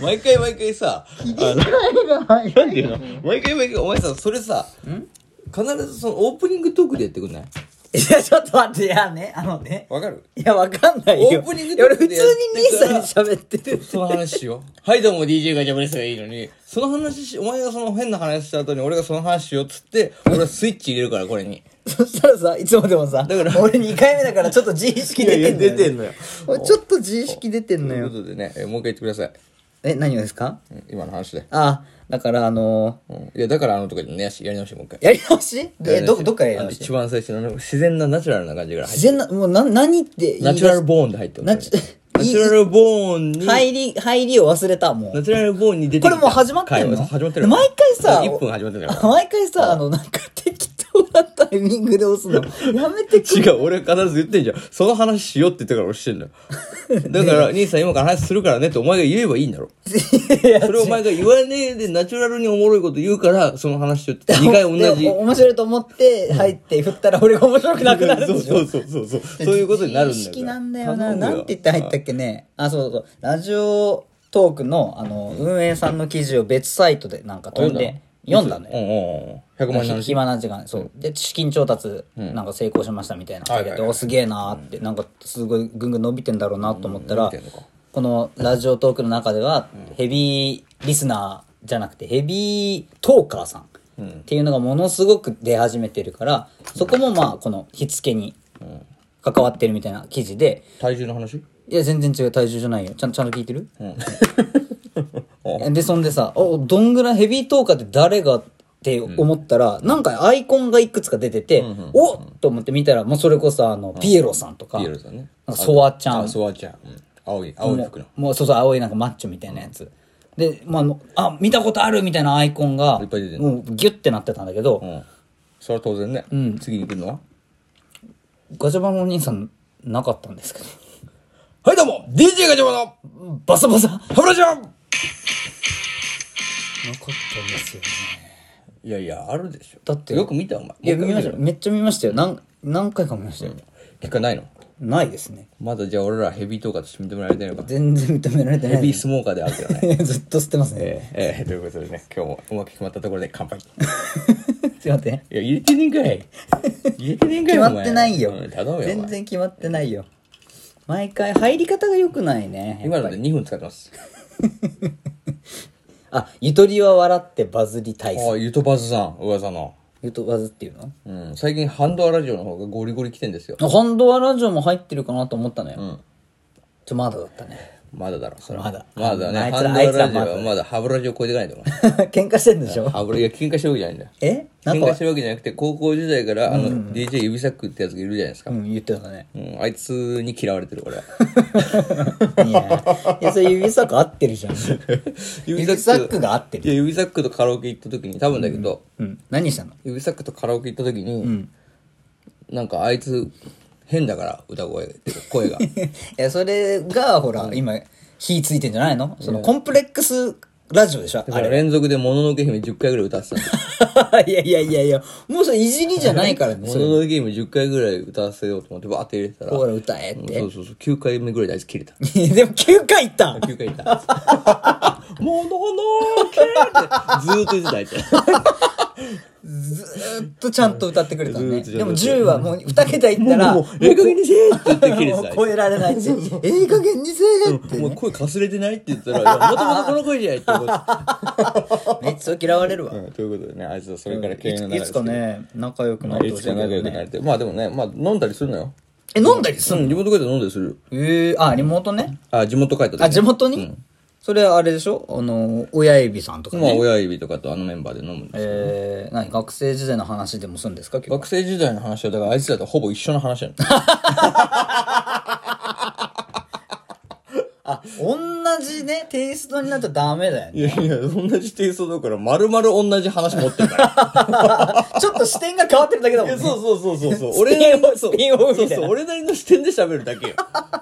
毎回毎回さ、あの、なんていうの？毎回毎回、お前さ、それさ、必ずそのオープニングトークでやってくんない？いや、ちょっと待って、いやね、あのね。わかる？いや、わかんないよ。オープニングいや俺普通にトークでやって兄さんに喋ってる。その話しよう。はい、どうも DJ ガチャバですがいいのに、その話し、お前がその変な話した後に俺がその話しようっつって、俺はスイッチ入れるから、これに。そしたらさ、いつもでもさ、だから俺2回目だからちょっと自意識出てんのよ。出てんのよ。俺ちょっと自意識出てんのというよこ。とでね、えもう一回言ってください。え、何をですか？うん今の話で。あ、だからあのうん。いや、だからあのとかでね、やしやり直してもう一回。やり直し？え、ど、どっからやり直し？一番最初のあの自然なナチュラルな感じから入って自然な、もうな、何って言い出す？ナチュラルボーンで入ってナチナチュラルボーンに、入り、入りを忘れた、もう。ナチュラルボーンに出てきた。これもう始まってんの？始まってる。毎回さ1分始まってるから。毎回さ、あの、なんか適当なタイミングで押すの。やめてくれ。違う、俺必ず言ってんじゃん。その話しようって言ってから俺してんだよ。だから、兄さん今から話するからねってお前が言えばいいんだろ。それお前が言わねえでナチュラルにおもろいこと言うから、その話しようって2回同じ。で面白いと思って入って振ったら俺が面白くなくなるんでしょそうそうそうそう。そういうことになるんだよ。自意識なんだよな。なんて言って入ったっけね。あ、そうそう。ラジオトークの、あの、運営さんの記事を別サイトでなんか飛んで、読んだのよ。うんうんうん。100万人ひ暇な時間。そう。で資金調達なんか成功しましたみたいな。はいはいはい。おすげえなーってなんかすごいぐんぐん伸びてんだろうなと思ったらこのラジオトークの中ではヘビーリスナーじゃなくてヘビートーカーさんっていうのがものすごく出始めてるからそこもまあこの火付けに関わってるみたいな記事で。体重の話？いや全然違う。体重じゃないよ。ちゃんちゃんと聞いてる？うん。で、そんでさ、お、どんぐらいヘビートーカーって誰がって思ったら、なんかアイコンがいくつか出てて、おっと思って見たら、もうそれこそあの、ピエロさんとか、ピエロさんね。ソワちゃんあ、ソワちゃん。うん青い、青い服の。もうそうそう、青いなんかマッチョみたいなやつ。で、まああの、あ、見たことあるみたいなアイコンが、いっぱい出てんのもうギュッてなってたんだけど、うん。それは当然ね。次に来るのは？ガチャバのお兄さんなかったんですけど、はい、どうも !DJ ガチャバのバサバサハブラジャンったんですよね。いやいや、あるでしょ。だってよく見たお前。いや、見ましたよ。めっちゃ見ましたよ。何、何回か見ましたよ。結果ないの？ないですね。まだじゃあ俺らヘビートーカーとして認められてないのか。全然認められてない。ヘビースモーカーであるけどね。ずっと吸ってますね。えーえーということでね、今日もうまく決まったところで乾杯。いすいません。や、入れてねえんかい。入れてねえんかい。決まってないよ。頼むよ。全然決まってないよ。毎回入り方が良くないね。今ので2分使ってます。あ、ゆとりは笑ってバズり体操。ああ、ゆとばずさん、噂の。ゆとバズっていうの？うん、最近ハンドアラジオの方がゴリゴリ来てんですよ。ハンドアラジオも入ってるかなと思ったのよ。んちょ、まだだったね。まだだろ、それはまだまだね。あいつらハンドアラジオはまだハブラジオ超えてないと思う。喧嘩してんでしょ？ハブラ、いや、喧嘩してるわけじゃないんだよ。え？喧嘩して、るわけじゃなくて、高校時代から、あの、DJ 指サックってやつがいるじゃないですか。うん、言ってたね。うん、あいつに嫌われてる、俺は。いや、いや、それ指サック合ってるじゃん。指サックが合ってる。いや、指サックとカラオケ行った時に、多分だけど、うん。何したの？指サックとカラオケ行った時に、なんかあいつ、変だから、歌声、っていうか声が。いや、それが、ほら、今、火ついてんじゃないの？その、コンプレックスラジオでしょだから連続でもののけ姫10回ぐらい歌ってたんだよ。あれ。いやいやいやいや、もうそれいじりじゃないからね。もそれののけ姫10回ぐらい歌わせようと思ってバーって入れてたら、ほら、歌えって。そうそうそう、9回目ぐらいであいつ切れた。でも9回いった9回いった。もののけってずーっと言ってたあいつ。ずーっとちゃんと歌ってくれたのね。でも10はもう2桁いったら、もう、ええ加減にせえって言って切れてた超えられないって。ええ加減にせえってもうね。声かすれてないって言ったら、もともとこの声じゃないって思って。めっちゃ嫌われるわ。うんということでね、あいつはそれからい経営のついつかね、仲良くなっていつか仲良。くなれて。まあでもね、まあ飲んだりするのよ。え、飲んだりすうんん、地元帰ったら飲んだりする。ええあ、リモートね。あ、地元帰ったあ、地元に？それはあれでしょ？あの、親指さんとかまあね。親指とかとあのメンバーで飲むんですよ。えー、何？学生時代の話でもするんですか？学生時代の話は、だからあいつらとほぼ一緒の話やん。あ、同じね、テイストになっちゃダメだよね。いやいや、同じテイストだから、丸々同じ話持ってるから。ちょっと視点が変わってるだけだもんね。そうそうそうそうそう。スピンオフそうそうそう、俺なりの視点で喋るだけよ。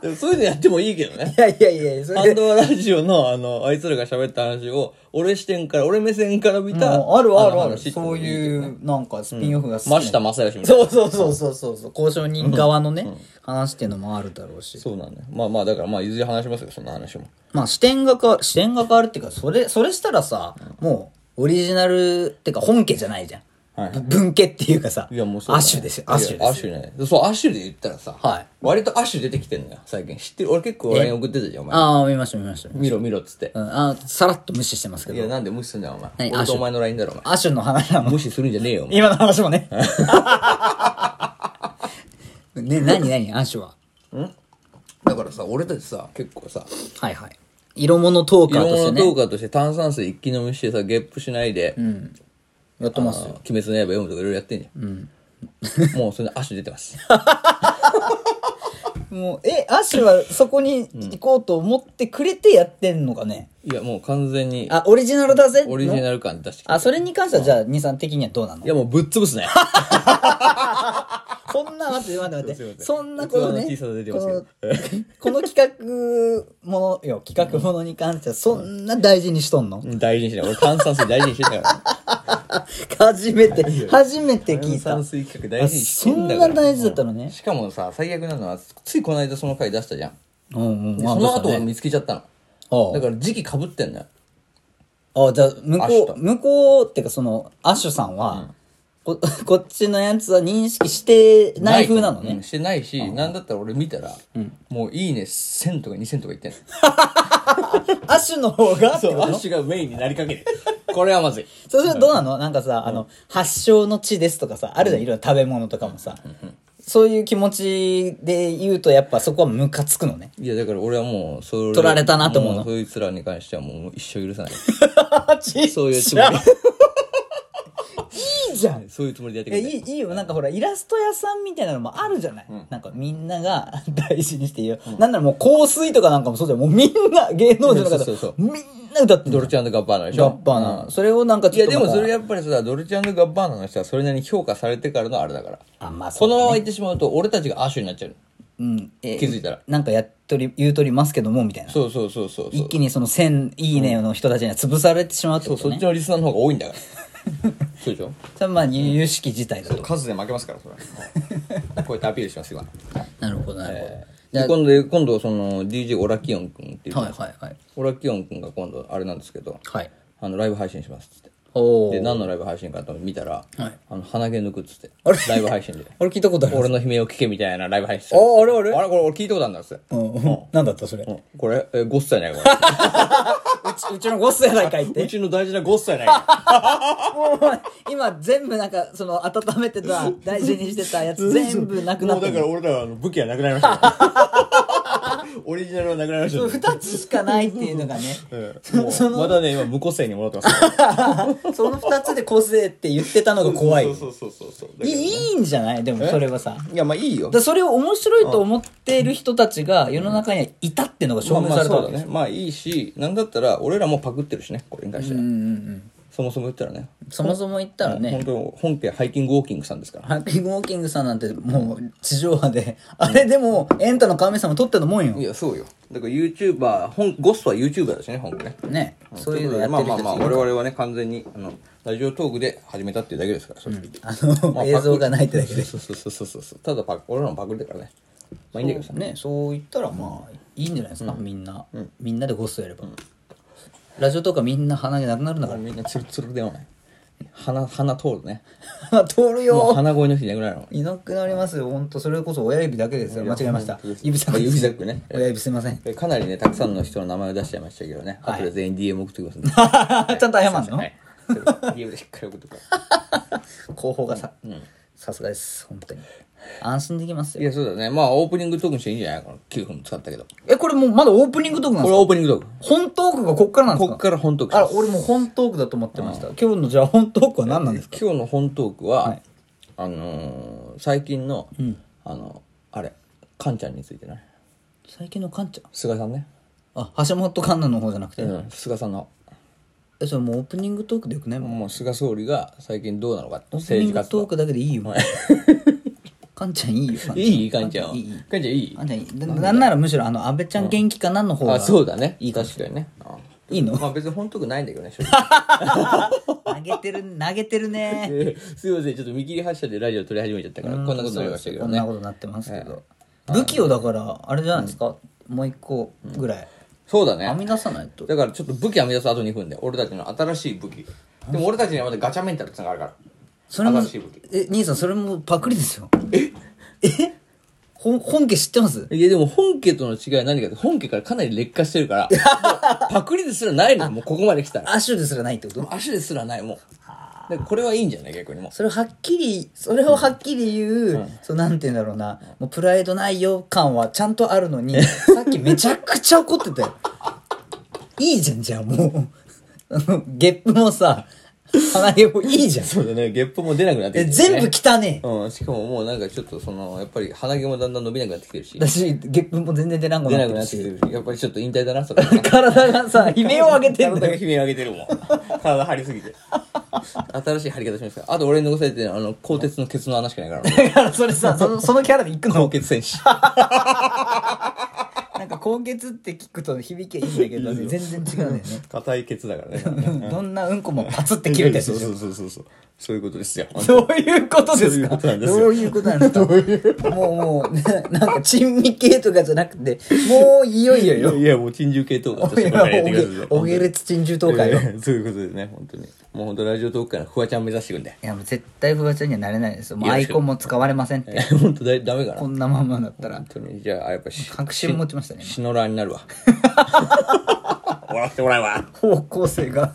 でもそういうのやってもいいけどね い。やいやいや、それで。ハンドアラジオの、あの、あいつらが喋った話を、俺視点から、俺目線から見た、あるあるある。そういう、なんかスピンオフが好きな真下正義みたいな。そうそうそうそうそうそう。交渉人側のね、話っていうのもあるだろうし。そうなんだよ。まあまあ、だからまあ、いずれ話しますよ、そんな話も。まあ視点が変わる、視点が変わるっていうか、それ、それしたらさ、もう、オリジナルっていうか本家じゃないじゃん。はいぶ文家っていうかさ、いや、もうそうだね。アッシュですよ、アッシュいですよ。やアッシュね。そう、アッシュで言ったらさ、はい割とアッシュ出てきてんのよ、最近。知ってる？俺結構 LINE 送ってたじゃん、お前。ああ、見ました見ました。見ろ見ろっつって。うん、あさらっと無視してますけいや、ど。なんで無視すんだよ、お前。何？アッシとお前の LINE だろ、お前。アッシュの話なの？無視するんじゃねえよ、お前。今の話もね。ね、何何？アッシュは。だからさ、俺たちさ、結構さ、はいはい。色物トーカー色としてね。物トーカーとして炭酸水一気飲みしてさ、ゲップしないで、やってますよ。鬼滅の刃読むとかいろいろやってんじゃん。もうそれでアッシュ出てます。もう、え、アッシュはそこに行こうと思ってくれてやってんのかね。いや、もう完全に、あ、オリジナルだぜ？オリジナル。ル感出してきて。あ、それに関してはじゃあ、兄さん的にはどうなの？いや、もうぶっ潰すね。そんな、待って待って待って。そんなこのね、この企画ものよ、企画ものに関してはそんな大事にしとんの？うん大事にしない。俺炭酸水大事にしてたから。初めて、初めて聞いた炭酸。水企画大事にしてそんんだから。な大事だったのね。しかもさ、最悪なのは、ついこの間その回出したじゃん。うんうん。その後見つけちゃったの。だから時期被ってんのよ。あ、じゃあ、向ことう、向こうっていうかその、アッシュさんは、こ こっちのやつは認識してない風なのね。うんしてないし、なんだったら俺見たら、もういいね1000とか2000とか言ってんの。アッシュの方がってそう、ことアッシュがメインになりかけてる。これはまずい。それはどうなの？なんかさ、あの、発祥の地ですとかさ、あるじゃん、いろいろ食べ物とかもさ。そういう気持ちで言うと、やっぱそこはムカつくのね。いや、だから俺はもう、それ取られたなと思うのもそいつらに関してはもう一生許さない。そそういうつもりいいじゃん。で。そういうつもりでやってくれいいいいよ。なんかほら、イラスト屋さんみたいなのもあるじゃない？なんかみんなが 大事にしていいよ。なんならもう香水とかなんかもそうじゃん。もうみんな、芸能人の方、そうそうそうみんな歌ってるドルチャンガッバーナでしょ？ガッバーナ、うんそれをなんかいや、でもそれがやっぱりさ、ドルチャンガッバーナの人はそれなりに評価されてからのあれだから。あ、まあこのままね言ってしまうと、俺たちがアッシュになっちゃう。うん、えー気づいたらなんかやっとり、言うとりますけども、みたいな。そうそうそうそうそう。一気にその1000いいねの人たちには潰されてしまうってそう、ことね。そっちのリスナーの方が多いんだから。そうでしょ？それはまあ、由々しき事態だと。数で負けますから、それは。こうやってアピールします、今。なるほど、なるほど。じゃで、今度、今度、その、DJ オラキオン君っていう、あはいはいはい。オラキオン君が今度、あれなんですけど、はい。あの、ライブ配信しますっつって。おで、何のライブ配信かと見たら、はいあの、鼻毛抜くっつって。あれ？ライブ配信で。あれ聞いたことある俺の悲鳴を聞けみたいなライブ配信ああれあれ？あれこれ俺聞いたことあるんだっつって。うんうん。なんだったそれ？うんこれ、え、ゴッサやないか、う ち、うちのゴスやないかいっこれ。うて。ちの大事なゴッサやないか。もう、今全部なんか、その、温めてた、大事にしてたやつ全部なくなってる。俺らはあの武器はなくなりましたよ。オリジナルはなくなりましたよ。二つしかないっていうのがね。うんもうまだね、今無個性に戻ってます。その二つで個性って言ってたのが怖い。そうそうそうそう。ねいいいんじゃないでもそれはさ。いや、まあいいよだ。それを面白いと思っている人たちが世の中にはいたっていうのが証明まあまあされたわけですそうだね。まあいいし、なんだったら俺らもパクってるしね、これに関しては。うんうんうん。そもそも言ったらね。そもそも言ったらね本、当本家ハイキングウォーキングさんですから。ハッピーウォーキングさんなんてもう地上波で、あれでもエンタの神様撮ってのもんよい。や、そうよ。だから YouTuber、本ゴストは YouTuber だしね、本家ね。ね。そういうのやってまあまあまあ、我々はね、完全に、あの、ラジオトークで始めたっていうだけですから、正直。あの、映像がないってだけで。そうそうそうそうそう。ただパク、俺らもパクリだからね。まあいいんだけどさ。ね、そう言ったらまあ、いいんじゃないですか、みんな。みんなでゴストやれば。ラジオとかみんな鼻毛なくなるんだかみんなツルツルではない。鼻、鼻通るね。ら。通るもうよ鼻声の人いなくなるの。いなくなりますよ、ほんと。それこそ親指だけですよ。間違えました。指先。指先ね。親指すいません。えかなりね、たくさんの人の名前を出しちゃいましたけどね。はい。後で全員 DM 送ってください。ね。ちゃんと謝んの？はい。DM でしっかり送ってくださ広報がさ、さすがです、本当に。安心できますい。や、そうだね。まあ、オープニングトークにしていいんじゃない？かな。9分使ったけど。え、これもうまだオープニングトークなんこれですか？オープニングトーク。本トークがこっからなんですか？こっから本トークしあ。俺もう本トークだと思ってました。今日のじゃあ本トークは何なんですか？今日の本トークは、はいあのー最近の、あの、あれ、カンちゃんについてね。最近のカンちゃん？菅さんね。あ、橋本環奈の方じゃなくて？うん、菅さんの。えそれもうオープニングトークでよくないもんもう菅総理が最近どうなのかオープニング政治活動トークだけでいいよ かんちゃんいいよかん。ちゃんいい？かんちゃんはいい。いかんちゃんいい？かんちゃんいい。ななんならむしろあの安倍ちゃん元気かなの方があそうだね。いいかも。確かにね。あいいの？まあ別に本当くないんだけどね正直。投げてる投げてるね。え ーすいませんちょっと見切り発車でラジオ撮り始めちゃったからこんなことになりましたけどね。こんなことになってますけど。武器をだからあれじゃないですか？もう一個ぐらい。そうだね。編み出さないと。だからちょっと武器編み出すあと2分で俺たちの新しい武器。でも俺たちにはまだガチャメンタルってのがあるからそれも新しい武器え兄さんそれもパクリですよ。え？え？本本家知ってます？いやでも本家との違いは何かって本家からかなり劣化してるから。もうパクリですらないのよ。もうここまで来たら。アッシュですらないってこと？足ですらないもう。でこれはいいんじゃない逆にもう。それをはっきりそれをはっきり言う、そうなんて言うんだろうな。もうプライドないよ感はちゃんとあるのに さっきめちゃくちゃ怒ってたよいいじゃんじゃあもう。あのゲップもさ鼻毛もいいじゃん。そうだね。ゲップも出なくなってえきて全部汚ねえ。うんしかももうなんかちょっとそのやっぱり鼻毛もだんだん伸びなくなってきてるし。だしゲップも全然出なく出なってるなくなってきてしるし。やっぱりちょっと引退だなそれ。体がさ悲鳴を上げてんだよ。体が悲鳴上げてるもん。体張りすぎて。新しい張り方しますか？らあと俺に残されてるのはあの鋼鉄のケツの穴しかないから。だからそれさそのそのキャラで行く鋼の鉄戦士 高血って聞くと響きはいいんだけどね。全然違うんだよね。硬いケツだからね。どんなうんこもパツって切れてるそうそうそうそうそういうことですよ。どういうことですか？そういうことなんですよ。どういうことなんですか？もうもう、ねなんか珍味系とかじゃなくて、もういよいよよ。いやもう珍獣系統がおげ私ばっかりやってくださいおげれつ珍獣東海よ。そういうことでね本当に。もう本当ラジオトークからフワちゃん目指していくんで。やもう絶対フワちゃんにはなれないですよ。もうアイコンも使われませんって。本当だダメかな？こんなままだったら。本。当にじゃあやっぱし確信持ちましたね。シノラーになるわ。笑ってもらえわ。方向性が